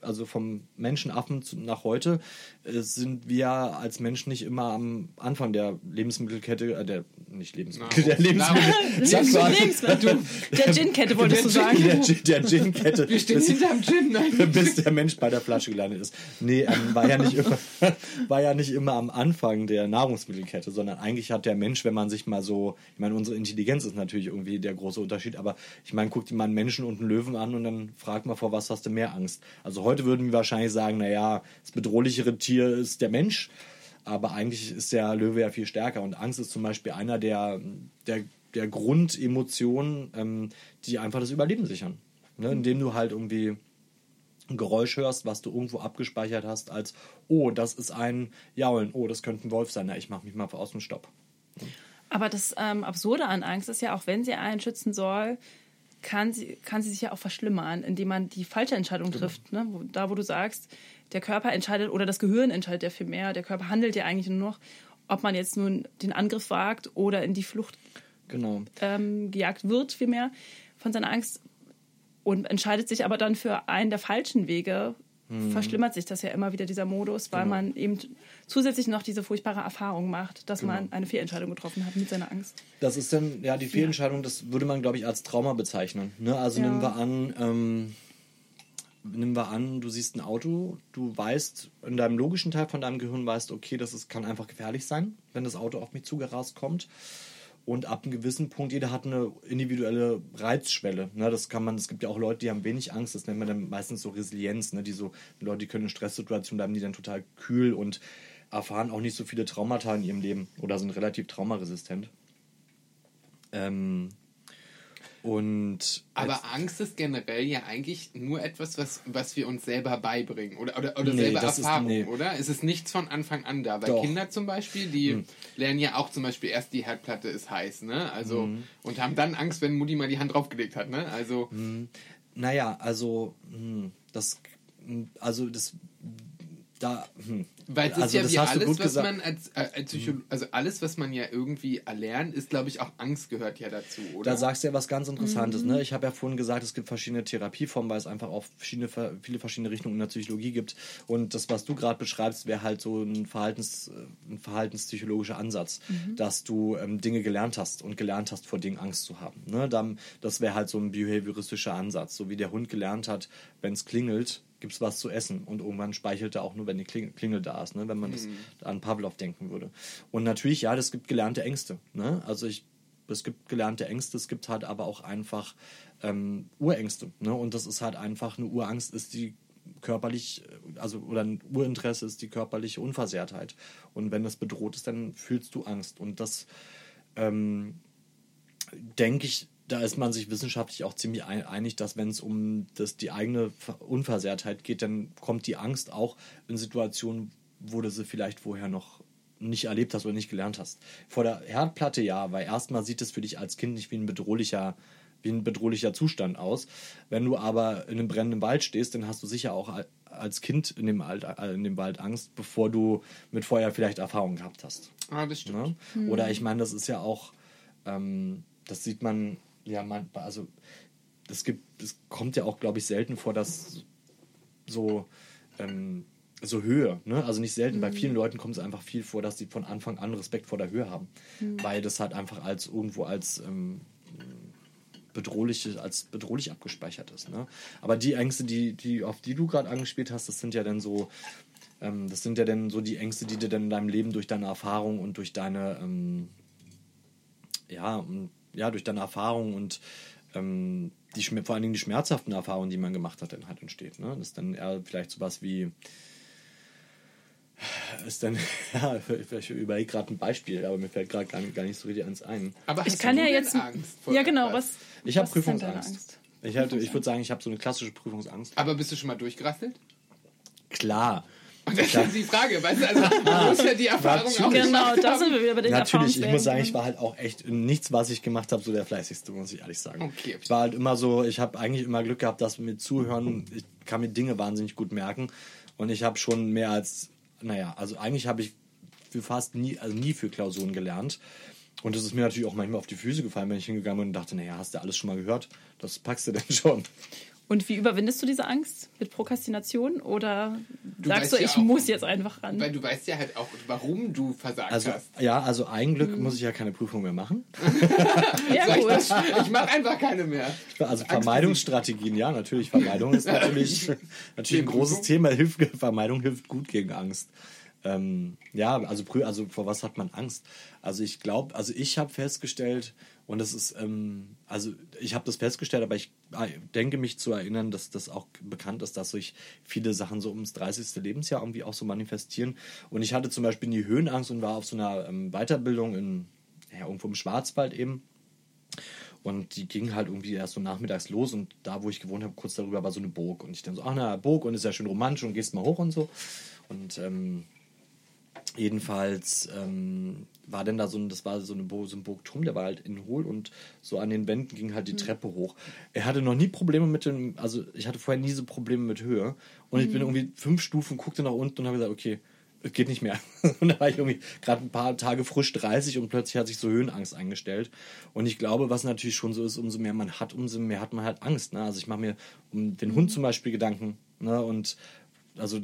also vom Menschenaffen nach heute, äh, sind wir als Menschen nicht immer am Anfang der Lebensmittelkette, äh, der nicht Lebensmittel, No. der Lebensmittel, mal, Lebensmittel. Der Gin-Kette wolltest du sagen. der, der Gin-Kette, Wir stehen bis, hinterm Gin. Nein. bis der Mensch bei der Flasche gelandet ist. Nee, ähm, war, ja nicht immer, war ja nicht immer am Anfang der Nahrungsmittelkette, sondern eigentlich hat der Mensch, wenn man sich mal so, ich meine, unsere Intelligenz ist natürlich irgendwie der große Unterschied, aber ich meine, guck dir mal einen Menschen und einen Löwen an und dann frag mal, vor was hast du mehr Angst? Also heute würden wir wahrscheinlich sagen, naja, das bedrohlichere Tier ist der Mensch, aber eigentlich ist der Löwe ja viel stärker und Angst ist zum Beispiel einer der, der, der Grundemotionen, ähm, die einfach das Überleben sichern. Ne? Indem du halt irgendwie ein Geräusch hörst, was du irgendwo abgespeichert hast, als, oh, das ist ein Jaulen, oh, das könnte ein Wolf sein, na, ich mach mich mal aus dem Stopp. Aber das ähm, Absurde an Angst ist ja, auch wenn sie einen schützen soll, kann sie, kann sie sich ja auch verschlimmern, indem man die falsche Entscheidung trifft. Ne? Wo, da, wo du sagst, der Körper entscheidet oder das Gehirn entscheidet ja viel mehr. Der Körper handelt ja eigentlich nur noch, ob man jetzt nun den Angriff wagt oder in die Flucht Genau. ähm, gejagt wird, vielmehr von seiner Angst und entscheidet sich aber dann für einen der falschen Wege, verschlimmert sich das ja immer wieder, dieser Modus, weil Genau. man eben zusätzlich noch diese furchtbare Erfahrung macht, dass man eine Fehlentscheidung getroffen hat mit seiner Angst. Das ist dann, ja, die Fehlentscheidung, das würde man, glaube ich, als Trauma bezeichnen. Ne? Also Ja. nehmen wir an, ähm, nehmen wir an, du siehst ein Auto, du weißt, in deinem logischen Teil von deinem Gehirn weißt, okay, das ist, kann einfach gefährlich sein, wenn das Auto auf mich zugerast kommt. Und ab einem gewissen Punkt, jeder hat eine individuelle Reizschwelle. Ne, das kann man, es gibt ja auch Leute, die haben wenig Angst, das nennt man dann meistens so Resilienz, ne, die so, Leute, die können in Stresssituationen bleiben, die dann total kühl und erfahren auch nicht so viele Traumata in ihrem Leben oder sind relativ traumaresistent. Ähm, und Aber Angst ist generell ja eigentlich nur etwas, was, was wir uns selber beibringen oder, oder, oder Nee, selber das ist- Erfahrung, nee. oder? Es ist nichts von Anfang an da. Weil Doch. Hm. Kinder zum Beispiel, die lernen ja auch zum Beispiel erst die Herdplatte ist heiß, ne? Also, Hm. und haben dann Angst, wenn Mutti mal die Hand draufgelegt hat, ne? Also, Hm. Naja, also hm, das, also das, da, hm. Weil es ist also ja das wie alles, was man als, äh, als Psycho also alles, was man ja irgendwie erlernt, ist, glaube ich, auch Angst gehört ja dazu, oder? Da sagst du ja was ganz Interessantes. Ne? Ich habe ja vorhin gesagt, es gibt verschiedene Therapieformen, weil es einfach auch verschiedene, viele verschiedene Richtungen in der Psychologie gibt. Und das, was du gerade beschreibst, wäre halt so ein, Verhaltens, äh, ein verhaltenspsychologischer Ansatz, dass du ähm, Dinge gelernt hast und gelernt hast, vor Dingen Angst zu haben. Ne? Dann, das wäre halt so ein behavioristischer Ansatz. So wie der Hund gelernt hat, wenn es klingelt, gibt es was zu essen. Und irgendwann speichelt er auch nur, wenn die Kling- Klingel da ist, ne? wenn man das an Pavlov denken würde. Und natürlich, ja, das gibt gelernte Ängste. Ne? Also ich es gibt gelernte Ängste, es gibt halt aber auch einfach ähm, Urängste. Ne? Und das ist halt einfach eine Urangst, ist die körperlich, äh, also oder ein Urinteresse ist die körperliche Unversehrtheit. Und wenn das bedroht ist, dann fühlst du Angst. Und das ähm, denke ich, da ist man sich wissenschaftlich auch ziemlich ein- einig, dass wenn es um das, die eigene Ver- Unversehrtheit geht, dann kommt die Angst auch in Situationen, wo du sie vielleicht vorher noch nicht erlebt hast oder nicht gelernt hast. Vor der Herdplatte ja, weil erstmal sieht es für dich als Kind nicht wie ein bedrohlicher wie ein bedrohlicher Zustand aus. Wenn du aber in einem brennenden Wald stehst, dann hast du sicher auch al- als Kind in dem, Alt, in dem Wald Angst, bevor du mit Feuer vielleicht Erfahrung gehabt hast. ah, das stimmt. Ne? Oder ich meine, das ist ja auch, ähm, das sieht man, ja, man, also es gibt, es kommt ja auch, glaube ich, selten vor, dass so, ähm, so Höhe, ne? Also nicht selten, bei vielen Leuten kommt es einfach viel vor, dass sie von Anfang an Respekt vor der Höhe haben. Weil das halt einfach als irgendwo als ähm, bedrohlich, als bedrohlich abgespeichert ist. Ne? Aber die Ängste, die, die, auf die du gerade angespielt hast, das sind ja dann so Ähm, das sind ja dann so die Ängste, die dir dann in deinem Leben durch deine Erfahrung und durch deine, ähm, ja, und, ja, durch deine Erfahrung und ähm, die, vor allen Dingen die schmerzhaften Erfahrungen, die man gemacht hat, dann halt entsteht. Ne? Das ist dann eher vielleicht sowas wie, ist dann, ja, ich überlege gerade ein Beispiel, aber mir fällt gerade gar, nicht- gar nicht so richtig eins ein. Aber Ich kann du ja jetzt. Angst vor ja, genau. Was, Ich habe Prüfungsangst. Ich, hatte, ich würde sagen, ich habe so eine klassische Prüfungsangst. Aber bist du schon mal durchgerasselt? Klar. Und das ist die Frage, weißt du, also du musst ja die Erfahrung auch Genau, gemacht da haben. sind wir wieder bei den Natürlich, ich muss sagen, ich Erfahrungswerten. war halt auch echt in nichts, was ich gemacht habe, so der fleißigste, muss ich ehrlich sagen. Okay. Ich war halt immer so, ich habe eigentlich immer Glück gehabt, dass mir zuhören, ich kann mir Dinge wahnsinnig gut merken und ich habe schon mehr als, naja, also eigentlich habe ich für fast nie, also nie für Klausuren gelernt. Und es ist mir natürlich auch manchmal auf die Füße gefallen, wenn ich hingegangen bin und dachte, naja, hast du alles schon mal gehört? Das packst du denn schon. Und wie überwindest du diese Angst? Mit Prokrastination? Oder Du sagst du, ja ich auch- muss jetzt einfach ran? Weil du weißt ja halt auch, warum du versagt Also, hast. ja, also ein Glück muss ich ja keine Prüfung mehr machen. ja, Sag ich gut. das? ich mache einfach keine mehr. Also Vermeidungsstrategien, ja, natürlich. Vermeidung ist natürlich, natürlich ein großes Thema. Hilft, Vermeidung hilft gut gegen Angst. Ähm, ja, also, also vor was hat man Angst? Also ich glaube, also ich habe festgestellt, und das ist, ähm, also ich habe das festgestellt, aber ich äh, denke mich zu erinnern, dass das auch bekannt ist, dass sich viele Sachen so ums 30. Lebensjahr irgendwie auch so manifestieren. Und ich hatte zum Beispiel nie Höhenangst und war auf so einer ähm, Weiterbildung in, ja, irgendwo im Schwarzwald eben. Und die ging halt irgendwie erst so nachmittags los und da, wo ich gewohnt habe, kurz darüber war so eine Burg. Und ich dann so, ach na, Burg und ist ja schön romantisch und gehst mal hoch und so. Und ähm, jedenfalls ähm, war denn da so ein, das war so, eine, so ein Burgturm, der war halt in hohl und so an den Wänden ging halt die Treppe hoch. Er hatte noch nie Probleme mit dem, also ich hatte vorher nie so Probleme mit Höhe. Und ich bin irgendwie fünf Stufen, guckte nach unten und habe gesagt, okay, es geht nicht mehr. Und da war ich irgendwie gerade ein paar Tage frisch 30 und plötzlich hat sich so Höhenangst eingestellt. Und ich glaube, was natürlich schon so ist, umso mehr man hat, umso mehr hat man halt Angst. Ne? Also ich mache mir um den Hund zum Beispiel Gedanken. Ne? Und also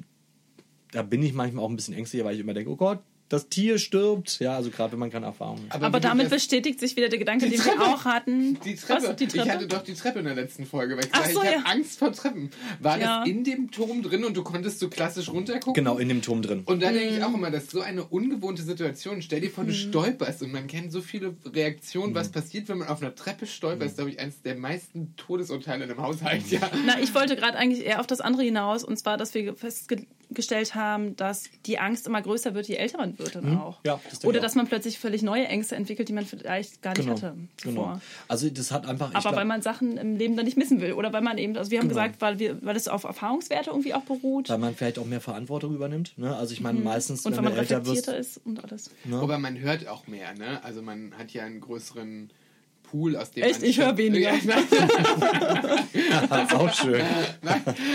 da bin ich manchmal auch ein bisschen ängstlicher, weil ich immer denke, oh Gott, das Tier stirbt. Ja, also gerade wenn man keine Erfahrung hat. Aber du damit bestätigt sich wieder der Gedanke, Die den Treppe. wir auch hatten. Die Treppe. Was? Die Treppe? Ich hatte doch die Treppe in der letzten Folge, weil ich Ach so, ich ja. habe Angst vor Treppen. War Ja. das in dem Turm drin und du konntest so klassisch runtergucken? Genau, in dem Turm drin. Und da denke Mhm. ich auch immer, das ist so eine ungewohnte Situation. Stell dir vor, du stolperst und man kennt so viele Reaktionen, Mhm. was passiert, wenn man auf einer Treppe stolpert. Das ist, glaube ich, eines der meisten Todesurteile in einem Haushalt, ja. Na, ich wollte gerade eigentlich eher auf das andere hinaus, und zwar, dass wir festgestellt haben, dass die Angst immer größer wird, je älter man wird dann auch. Mhm. Ja, das Oder dass man plötzlich völlig neue Ängste entwickelt, die man vielleicht gar nicht Genau, hatte genau. zuvor. Also das hat einfach. Aber glaub- weil man Sachen im Leben dann nicht missen will. Oder weil man eben, also wir haben Genau. gesagt, weil, wir, weil es auf Erfahrungswerte irgendwie auch beruht. weil man vielleicht auch mehr Verantwortung übernimmt. Ne? Also ich meine, meistens, und wenn weil man du älter wirst, reflektierter ist und alles. ne? Aber man hört auch mehr, ne? Also man hat ja einen größeren Pool, aus dem Echt? man... Ich höre weniger. Ja, das ist auch schön.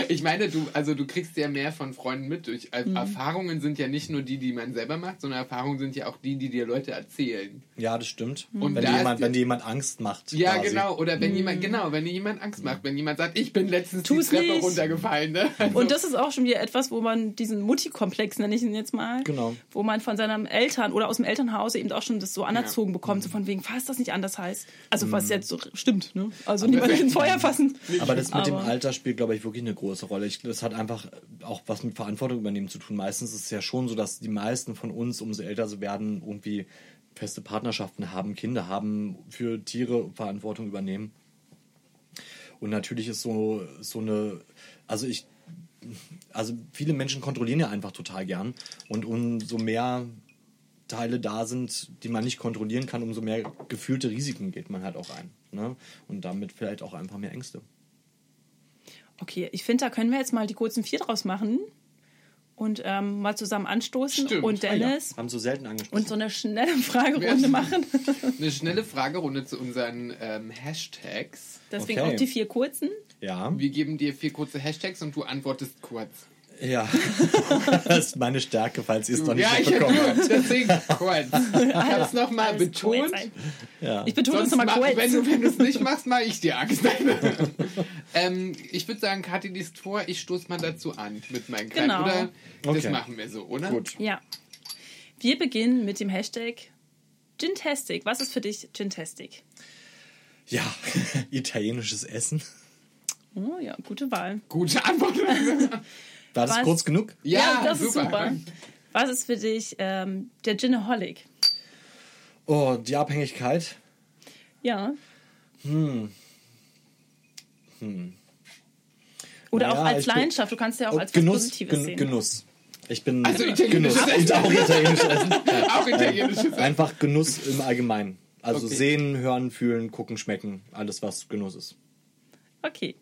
Ich meine, du, also du kriegst ja mehr von Freunden mit. Durch, Mhm. Erfahrungen sind ja nicht nur die, die man selber macht, sondern Erfahrungen sind ja auch die, die dir Leute erzählen. Ja, das stimmt. Und wenn, da dir jemand, wenn dir jemand Angst macht. Ja, quasi. genau. Oder Mhm. wenn jemand, genau, wenn dir jemand Angst macht, wenn jemand sagt, ich bin letztens Tu's die Treppe nicht. runtergefallen, ne? Also, Und das ist auch schon wieder etwas, wo man diesen Mutti-Komplex, nenne ich ihn jetzt mal, Genau. wo man von seinen Eltern oder aus dem Elternhaus eben auch schon das so anerzogen bekommt, so von wegen, falls das nicht anders heißt. Also was jetzt so stimmt, ne? Also niemand ins Feuer fassen. Aber das mit dem Aber- Alter spielt, glaube ich, wirklich eine große Rolle. Ich, das hat einfach auch was mit Verantwortung übernehmen zu tun. Meistens ist es ja schon so, dass die meisten von uns, umso älter sie werden, irgendwie feste Partnerschaften haben, Kinder haben, für Tiere Verantwortung übernehmen. Und natürlich ist so, so eine, also ich, also viele Menschen kontrollieren ja einfach total gern. Und umso mehr Teile da sind, die man nicht kontrollieren kann, umso mehr gefühlte Risiken geht man halt auch ein. Ne? Und damit vielleicht auch einfach mehr Ängste. Okay, ich finde, da können wir jetzt mal die kurzen vier draus machen und ähm, mal zusammen anstoßen Stimmt. und Ah, ja. Dennis Haben so selten angesprochen. und so eine schnelle Fragerunde machen. eine schnelle Fragerunde zu unseren ähm, Hashtags. Deswegen Okay. auch die vier kurzen. ja. Wir geben dir vier kurze Hashtags und du antwortest kurz. Ja. das ist meine Stärke, falls ihr es noch nicht ja, ich hätte habt. deswegen kurz. Ich hab's nochmal betont. Ja. Ich betone es nochmal kurz. wenn du wenn du es nicht machst, mache ich dir Angst. ähm, ich würde sagen, Kathi liest vor, ich stoße mal dazu an mit meinen Kleinen. Genau. Oder? Das Okay. machen wir so, oder? Gut. Ja. Wir beginnen mit dem Hashtag Gintastic. Was ist für dich Gintastic? Ja, italienisches Essen. Oh ja, gute Wahl. Gute Antwort. War das Was? kurz genug? Ja, das super. ist super. Was ist für dich ähm, der Ginaholic? Oh, die Abhängigkeit. Ja. Hm. Oder Naja, auch als Leidenschaft. Du kannst ja auch Oh, als was Genuss, Positives Gen sehen. Genuss. Ich bin Also italienisches Genuss. Essen. Auch italienisches Essen. Auch italienisches Essen. Einfach Genuss im Allgemeinen. Also Okay. sehen, hören, fühlen, gucken, schmecken. Alles, was Genuss ist. Okay.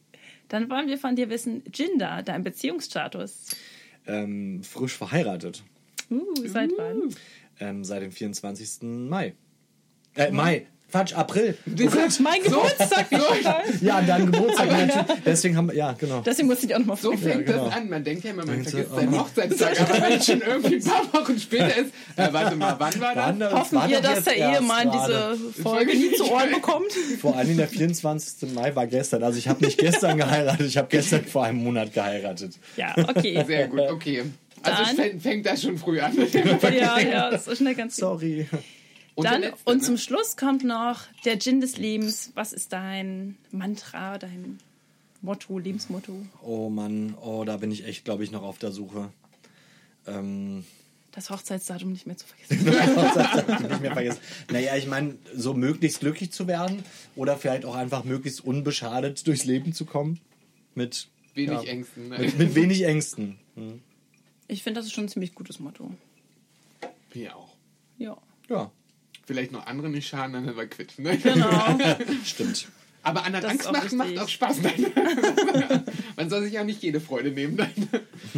Dann wollen wir von dir wissen, Jinder, dein Beziehungsstatus. Ähm, frisch verheiratet. Uh, seit wann? Ähm, seit dem 24. Mai. Äh, Mai. Quatsch, April. Das hat Mein Geburtstag, toll. Ja, an deinem Geburtstag. natürlich. Deswegen haben wir, ja, genau. Deswegen musste ich auch nochmal So fängt genau. das an. Man denkt ja immer, man Denkst du, vergisst oh seinen. Hochzeitstag. Aber wenn es schon irgendwie ein paar Wochen später ist. Äh, warte mal, wann war das? Wann- das Hoffen war wir, dass der Ehemann diese Folge nie zu Ohren bekommt. Vor allem der 24. Mai war gestern. Also ich habe nicht gestern geheiratet, ich habe gestern vor einem Monat geheiratet. Ja, okay. Sehr gut, okay. Also Dann- fängt, fängt das schon früh an. Ja, ja, so schnell ganz Sorry. Und Dann, letzte, und ne? zum Schluss kommt noch der Gin des Lebens. Was ist dein Mantra, dein Motto, Lebensmotto? Oh Mann, oh, da bin ich echt, glaube ich, noch auf der Suche. Ähm, Das Hochzeitsdatum nicht mehr zu vergessen. nicht mehr vergessen. Naja, ich meine, so möglichst glücklich zu werden oder vielleicht auch einfach möglichst unbeschadet durchs Leben zu kommen. Mit Wenig ja, Ängsten. Ne? Mit, mit wenig Ängsten. Hm. Ich finde, das ist schon ein ziemlich gutes Motto. Mir auch. Ja. Ja, Vielleicht noch andere nicht schaden, dann sind wir quitt. Ne? Genau. stimmt. Aber anderen Das Angst machen macht auch Spaß. Nein. Man soll sich auch nicht jede Freude nehmen. Nein.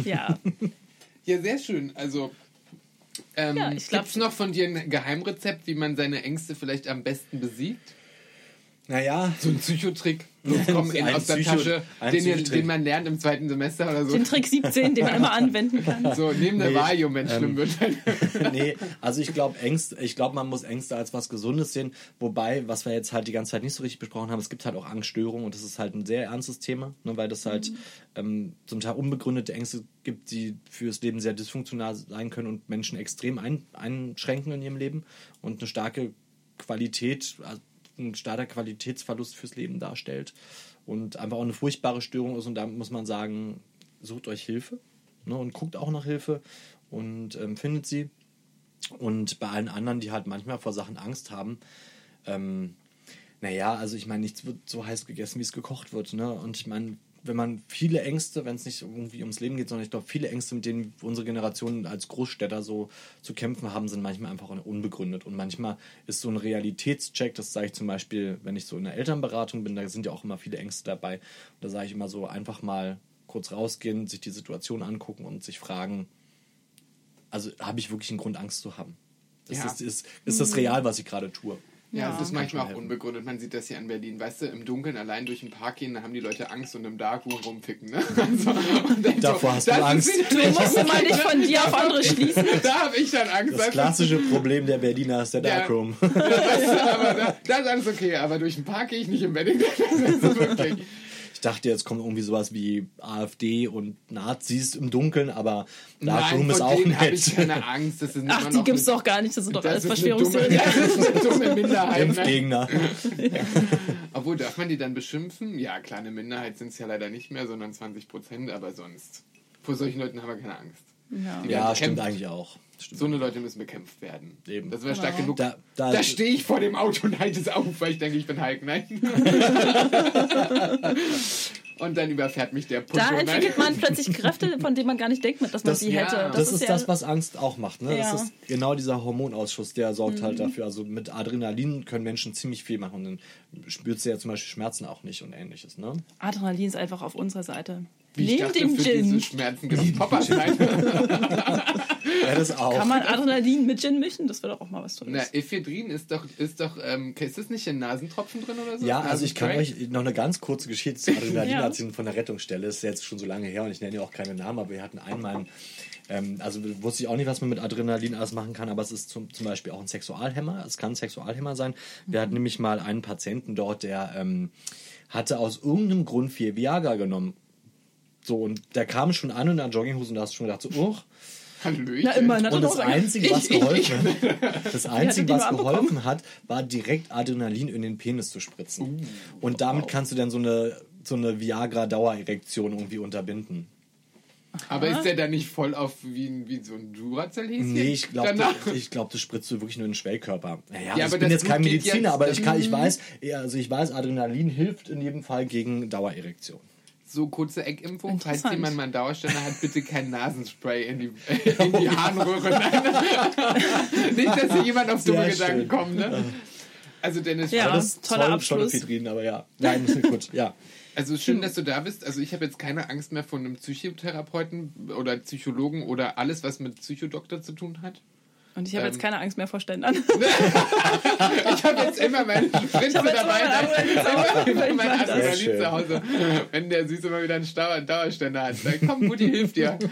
Ja. Ja, sehr schön. Also, ähm, Ja, ich glaub- gibt's noch von dir ein Geheimrezept, wie man seine Ängste vielleicht am besten besiegt? Naja, So ein Psychotrick. Los, komm, in, aus der Psycho- Tasche, den, den man lernt im zweiten Semester oder so. Den Trick 17, den man immer anwenden kann. So, neben der Nee, Valium, wenn es schlimm wird. nee, also ich glaube Ängste, ich glaube, man muss Ängste als was Gesundes sehen. Wobei, was wir jetzt halt die ganze Zeit nicht so richtig besprochen haben, es gibt halt auch Angststörungen und das ist halt ein sehr ernstes Thema, ne, weil das halt ähm, zum Teil unbegründete Ängste gibt, die fürs Leben sehr dysfunktional sein können und Menschen extrem ein, einschränken in ihrem Leben und eine starke Qualität, also ein starker Qualitätsverlust fürs Leben darstellt und einfach auch eine furchtbare Störung ist und da muss man sagen, sucht euch Hilfe ne, und guckt auch nach Hilfe und ähm, findet sie. Und bei allen anderen, die halt manchmal vor Sachen Angst haben, ähm, naja, also ich meine, nichts wird so heiß gegessen, wie es gekocht wird. Ne? Und ich meine, wenn man viele Ängste, wenn es nicht irgendwie ums Leben geht, sondern ich glaube, viele Ängste, mit denen unsere Generation als Großstädter so zu kämpfen haben, sind manchmal einfach unbegründet. Und manchmal ist so ein Realitätscheck, das sage ich zum Beispiel, wenn ich so in der Elternberatung bin, da sind ja auch immer viele Ängste dabei. Und da sage ich immer so, einfach mal kurz rausgehen, sich die Situation angucken und sich fragen, also habe ich wirklich einen Grund, Angst zu haben? Ist, Ja. das, ist, ist das real, was ich gerade tue? Ja, Ja. es ist manchmal auch helfen. unbegründet. Man sieht das hier in Berlin. Weißt du, im Dunkeln allein durch den Park gehen, da haben die Leute Angst und im Darkroom rumficken. Ne? Also, Davor hast du das ist Angst. Du musst mal nicht von dir auf andere schließen. Da habe ich dann Angst. Das klassische Problem der Berliner ist der Ja. Darkroom. aber da, da ist alles okay, aber durch den Park gehe ich nicht im Wedding. Das ist wirklich. Ich dachte, jetzt kommt irgendwie sowas wie AfD und Nazis im Dunkeln, aber Darkroom Nein, ist auch habe ich nett. keine Angst. Das ist Ach, die gibt's eine- doch gar nicht. Das sind doch alles das dumme, Verschwörungstheorien. das ist eine dumme Minderheit. Ne? Impfgegner. Obwohl, darf man die dann beschimpfen? Ja, kleine Minderheit sind es ja leider nicht mehr, sondern 20 Prozent, aber sonst. Vor solchen Leuten haben wir keine Angst. Ja. Die Ja, stimmt eigentlich auch. Stimmt. So eine Leute müssen bekämpft werden. Eben. Das wäre stark genug. Da- Da, da- stehe ich vor dem Auto und halte es auf, weil ich denke, ich bin Hulk. Nein. und dann überfährt mich der Pusho. Da entwickelt man plötzlich Kräfte, von denen man gar nicht denkt, dass man Das- sie ja, hätte. Das, ist ja- das, was Angst auch macht. Ne? Ja. Das ist genau dieser Hormonausschuss, der sorgt halt dafür. Also mit Adrenalin können Menschen ziemlich viel machen. Und dann spürt sie ja zum Beispiel Schmerzen auch nicht und ähnliches. Ne? Adrenalin ist einfach auf unserer Seite. Wie ich Neben dachte, dem für Gin diese Schmerzen Poppers. Nein. Ja, das auch. kann man Adrenalin mit Gin mischen. Das wäre doch auch mal was Na, Tolles. Ephedrin ist doch, ist doch, ähm, ist das nicht in Nasentropfen drin oder so? Ja, also ich kann euch noch eine ganz kurze Geschichte zu Adrenalin Ja. erzählen von der Rettungsstelle. Das ist jetzt schon so lange her und ich nenne ja auch keine Namen, aber wir hatten einmal, einen, ähm, also wusste ich auch nicht, was man mit Adrenalin alles machen kann, aber es ist zum, zum Beispiel auch ein Sexualhemmer. Es kann ein Sexualhemmer sein. Wir hatten nämlich mal einen Patienten dort, der ähm, hatte aus irgendeinem Grund viel Viagra genommen. So, und der kam schon an in der Jogginghose und da hast du schon gedacht, so, uch. Hallöchen. Na, immerhin hat er Und das Einzige, was geholfen das Einzige, was geholfen hat, war direkt Adrenalin in den Penis zu spritzen. Und damit kannst du dann so eine, so eine Viagra-Dauererektion irgendwie unterbinden. Aber ist der dann nicht voll auf wie, wie so ein Duracell-Häschen? Nee, ich glaube, ich glaub, das spritzt du wirklich nur in den Schwellkörper. Naja, Ja, also aber ich bin das jetzt kein Blut Mediziner, ja- aber ich, kann, ich weiß, ja, also ich weiß, Adrenalin hilft in jedem Fall gegen Dauererektion. So kurze Eckinfo, falls jemand mal einen Dauerständer hat, bitte kein Nasenspray in die, in die Harnröhre. Nicht, dass hier jemand auf dumme Sehr Gedanken schön. kommt. Ne? Also Dennis, Ja. Alles toller Zoll Abschluss. Pseudoephedrin, aber ja. Nein, gut, ja. also schön, dass du da bist. Also ich habe jetzt keine Angst mehr vor einem Psychotherapeuten oder Psychologen oder alles, was mit Psychodoktor zu tun hat. Und ich habe Ähm. jetzt keine Angst mehr vor Ständern. Ich habe jetzt immer meine Spritze dabei. immer Immer mein mein Adrenalin zu Hause. Wenn der Süße mal wieder einen Stau- Dauerständer hat, dann komm, Mutti hilft dir.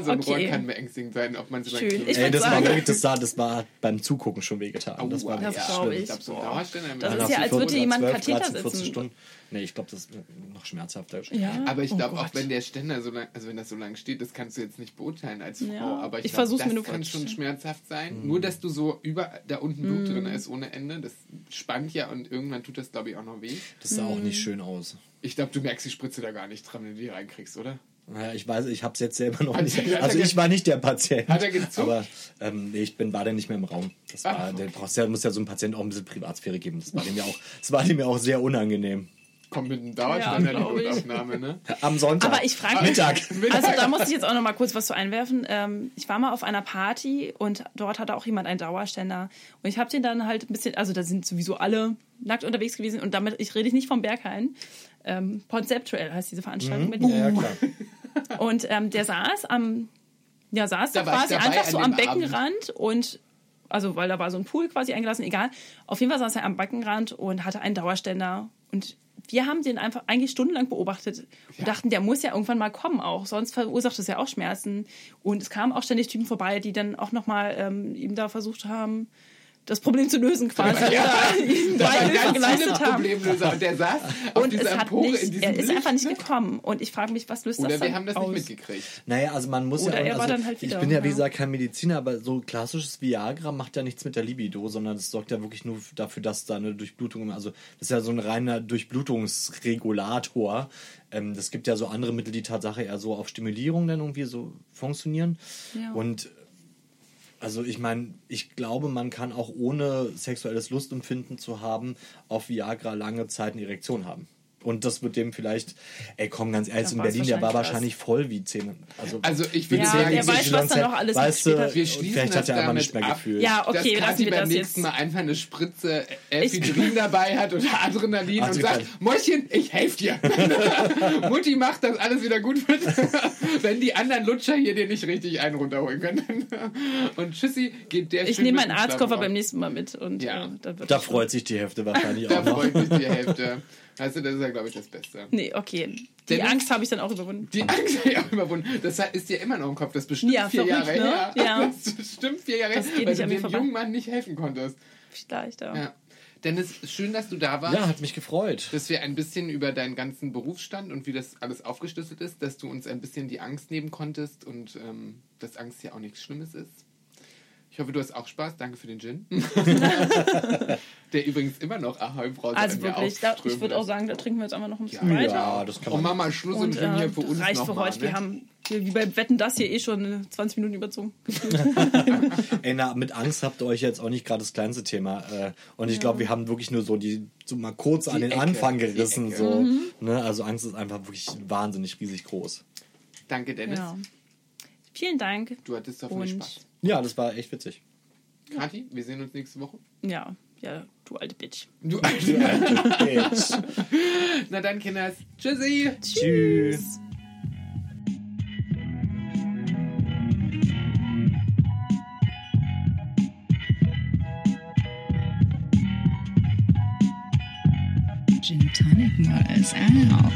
So ein Okay. Rohr kann beängstigend sein, ob man es Schön. Ich Ey, das war sagen- das, war, das war beim Zugucken schon wehgetan. Das war Das ja. glaub schlimm. ich. Glaube, so ein Boah. Dauerständer. Das ist ja, als würde 14, jemand 12, Katheter 13, 14 sitzen. Stunden. Nee, ich glaube, das ist noch schmerzhafter. Ja. Aber ich Oh glaube auch, wenn der Ständer so lang, also wenn das so lang steht, das kannst du jetzt nicht beurteilen als Frau. Ja. Aber ich, Ich glaub, versuch's das mir nur kann schon schmerzhaft sein. Mhm. Nur, dass du so über da unten Blut drin ist ohne Ende, das spannt ja und irgendwann tut das, glaube ich, auch noch weh. Das sah auch Mhm. nicht schön aus. Ich glaube, du merkst die Spritze da gar nicht dran, wenn du die reinkriegst, oder? Naja, ich weiß, ich habe es jetzt selber noch Hat nicht. hat Also ich war nicht der Patient. Hat er gezuckt? Aber ähm, nee, ich bin, war dann nicht mehr im Raum. Das war, Ach, der brauchst ja, muss ja so einem Patienten auch ein bisschen Privatsphäre geben. Das war dem ja auch, das war dem ja auch sehr unangenehm. Kommt mit einem Dauerständer Ja, ich. Notaufnahme, ne? Am Sonntag. Aber ich frage mich, Mittag. also da muss ich jetzt auch noch mal kurz was zu einwerfen. Ähm, ich war mal auf einer Party und dort hatte auch jemand einen Dauerständer. Und ich habe den dann halt ein bisschen, also da sind sowieso alle nackt unterwegs gewesen und damit, ich rede ich nicht vom Berghain. Ähm, Conceptual heißt diese Veranstaltung mit Mhm. ja, ja, klar. Und ähm, der saß am, ja, saß Da da quasi einfach so am dem Abend. Beckenrand und also weil da war so ein Pool quasi eingelassen, egal. Auf jeden Fall saß er am Beckenrand und hatte einen Dauerständer und wir haben den einfach eigentlich stundenlang beobachtet und dachten, der muss ja irgendwann mal kommen auch, sonst verursacht es ja auch Schmerzen. Und es kamen auch ständig Typen vorbei, die dann auch nochmal ähm, ihm da versucht haben, das Problem zu lösen quasi Ja. oder ihm Da bei waren Hilfe ganz viele geleistet haben. Problemlöser und der saß auf Und dieser es hat Empore in nicht, diesem er ist Licht, einfach nicht ne? gekommen. Und ich frage mich, was löst Oder das dann wir haben das aus? nicht mitgekriegt. Naja, also man muss Oder ja. er war also dann halt wieder, ich bin ja, wie ja. gesagt, kein Mediziner, aber so klassisches Viagra macht ja nichts mit der Libido, sondern es sorgt ja wirklich nur dafür, dass da eine Durchblutung, also das ist ja so ein reiner Durchblutungsregulator. Ähm, das gibt ja so andere Mittel, die Tatsache eher so auf Stimulierung dann irgendwie so funktionieren. Ja. Und also ich meine, ich glaube, man kann auch ohne sexuelles Lustempfinden zu haben auf Viagra lange Zeit eine Erektion haben. Und das wird dem vielleicht, ey komm, ganz ehrlich, Da in Berlin, der war wahrscheinlich wahrscheinlich voll wie Zähne. Also, Also ich würde Ja, sagen, der weiß, was da noch alles weißt du, Wir schließen vielleicht hat das er einfach nicht damit mehr ab. gefühlt. Ja, okay, dass lassen Kathi wir beim das nächsten jetzt. Mal einfach eine Spritze Ephedrin dabei hat oder Adrenalin und sagt, Mäuschen, ich helfe dir. Mutti macht, dass alles wieder gut wird, wenn die anderen Lutscher hier dir nicht richtig einen runterholen können. Und Tschüssi, geht der Ich nehme mit meinen Arztkoffer beim nächsten Mal mit. Und, Ja. äh, Da freut sich die Hälfte wahrscheinlich Da auch noch. freut sich die Hälfte. Du, das ist ja, glaube ich, das Beste. Nee, okay. Die Dennis- Angst habe ich dann auch überwunden. Die Angst habe ich auch überwunden. Das ist dir immer noch im Kopf. Das ist bestimmt Ja, vier verrückt, Jahre ne? her. Ja. Das ist bestimmt vier Jahre Das her, geht weil nicht du an mir dem vorbei. jungen Mann nicht helfen konntest. Vielleicht, ja. Ja. Dennis, schön, dass du da warst. Ja, hat mich gefreut. dass wir ein bisschen über deinen ganzen Berufsstand und wie das alles aufgeschlüsselt ist, dass du uns ein bisschen die Angst nehmen konntest und ähm, dass Angst ja auch nichts Schlimmes ist. Ich hoffe, du hast auch Spaß. Danke für den Gin. Der übrigens immer noch Ahoi Brause Also an wirklich, da, ich würde auch sagen, da trinken wir jetzt einfach noch ein bisschen Ja, weiter. Ja, das kann Und man. mach mal Schluss und, Und äh, hier für uns reicht noch für mal, heute. Wir ne? haben hier, wie bei Wetten das hier eh schon 20 Minuten überzogen. Ey, na, mit Angst habt ihr euch jetzt auch nicht gerade das kleinste Thema. Äh, und ich glaube, wir haben wirklich nur so die so mal kurz an Die den Ecke, Anfang gerissen. So, Mhm. ne? Also Angst ist einfach wirklich wahnsinnig riesig groß. Danke, Dennis. Ja. Vielen Dank. Du hattest hoffentlich Und Spaß. Ja, das war echt witzig. Kathi, wir sehen uns nächste Woche. ja, ja, du alte Bitch. Du Na dann, Kinders. Tschüssi. Tschüss. Gin Tonic Models out.